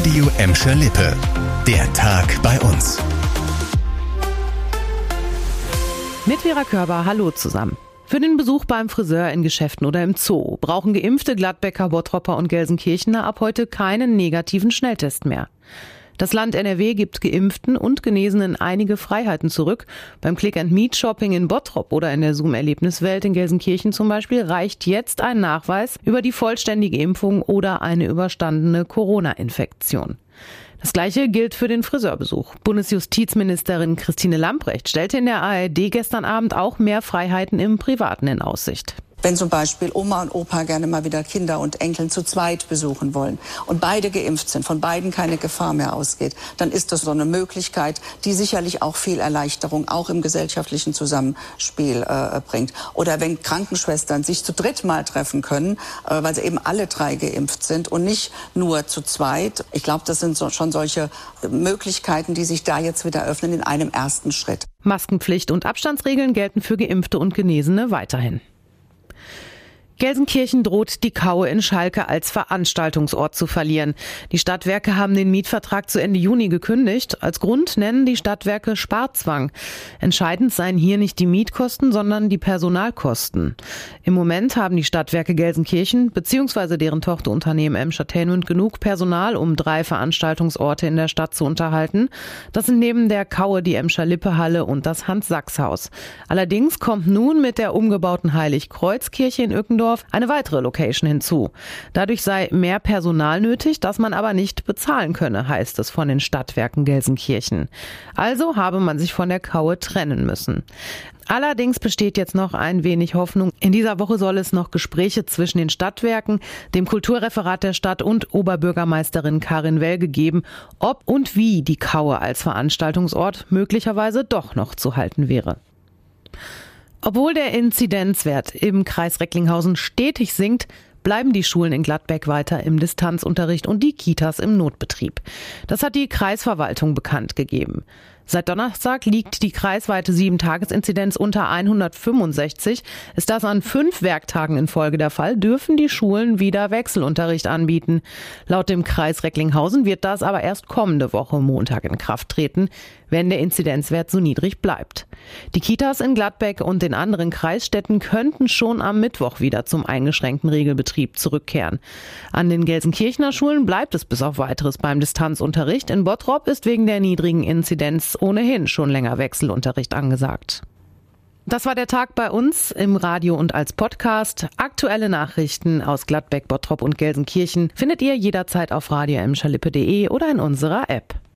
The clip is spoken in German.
Radio Emscher Lippe. Der Tag bei uns. Mit Vera Körber, hallo zusammen. Für den Besuch beim Friseur in Geschäften oder im Zoo brauchen geimpfte Gladbecker, Bottropper und Gelsenkirchener ab heute keinen negativen Schnelltest mehr. Das Land NRW gibt Geimpften und Genesenen einige Freiheiten zurück. Beim Click-and-Meet-Shopping in Bottrop oder in der Zoom-Erlebniswelt in Gelsenkirchen zum Beispiel reicht jetzt ein Nachweis über die vollständige Impfung oder eine überstandene Corona-Infektion. Das gleiche gilt für den Friseurbesuch. Bundesjustizministerin Christine Lamprecht stellte in der ARD gestern Abend auch mehr Freiheiten im Privaten in Aussicht. Wenn zum Beispiel Oma und Opa gerne mal wieder Kinder und Enkeln zu zweit besuchen wollen und beide geimpft sind, von beiden keine Gefahr mehr ausgeht, dann ist das so eine Möglichkeit, die sicherlich auch viel Erleichterung auch im gesellschaftlichen Zusammenspiel äh, bringt. Oder wenn Krankenschwestern sich zu dritt mal treffen können, äh, weil sie eben alle drei geimpft sind und nicht nur zu zweit. Ich glaube, das sind so, schon solche Möglichkeiten, die sich da jetzt wieder öffnen in einem ersten Schritt. Maskenpflicht und Abstandsregeln gelten für Geimpfte und Genesene weiterhin. Gelsenkirchen droht die Kaue in Schalke als Veranstaltungsort zu verlieren. Die Stadtwerke haben den Mietvertrag zu Ende Juni gekündigt. Als Grund nennen die Stadtwerke Sparzwang. Entscheidend seien hier nicht die Mietkosten, sondern die Personalkosten. Im Moment haben die Stadtwerke Gelsenkirchen bzw. deren Tochterunternehmen Emschertainment genug Personal, um drei Veranstaltungsorte in der Stadt zu unterhalten. Das sind neben der Kaue die Emscher Lippehalle und das Hans-Sachs-Haus. Allerdings kommt nun mit der umgebauten Heiligkreuzkirche in Öckendorf Düsseldorf eine weitere Location hinzu. Dadurch sei mehr Personal nötig, das man aber nicht bezahlen könne, heißt es von den Stadtwerken Gelsenkirchen. Also habe man sich von der Kaue trennen müssen. Allerdings besteht jetzt noch ein wenig Hoffnung. In dieser Woche soll es noch Gespräche zwischen den Stadtwerken, dem Kulturreferat der Stadt und Oberbürgermeisterin Karin Welge geben, ob und wie die Kaue als Veranstaltungsort möglicherweise doch noch zu halten wäre. Obwohl der Inzidenzwert im Kreis Recklinghausen stetig sinkt, bleiben die Schulen in Gladbeck weiter im Distanzunterricht und die Kitas im Notbetrieb. Das hat die Kreisverwaltung bekannt gegeben. Seit Donnerstag liegt die kreisweite 7-Tages-Inzidenz unter 165. Ist das an fünf Werktagen in Folge der Fall, dürfen die Schulen wieder Wechselunterricht anbieten. Laut dem Kreis Recklinghausen wird das aber erst kommende Woche Montag in Kraft treten, wenn der Inzidenzwert so niedrig bleibt. Die Kitas in Gladbeck und den anderen Kreisstädten könnten schon am Mittwoch wieder zum eingeschränkten Regelbetrieb zurückkehren. An den Gelsenkirchener Schulen bleibt es bis auf weiteres beim Distanzunterricht. In Bottrop ist wegen der niedrigen Inzidenz ohnehin schon länger Wechselunterricht angesagt. Das war der Tag bei uns im Radio und als Podcast. Aktuelle Nachrichten aus Gladbeck, Bottrop und Gelsenkirchen findet ihr jederzeit auf radio oder in unserer App.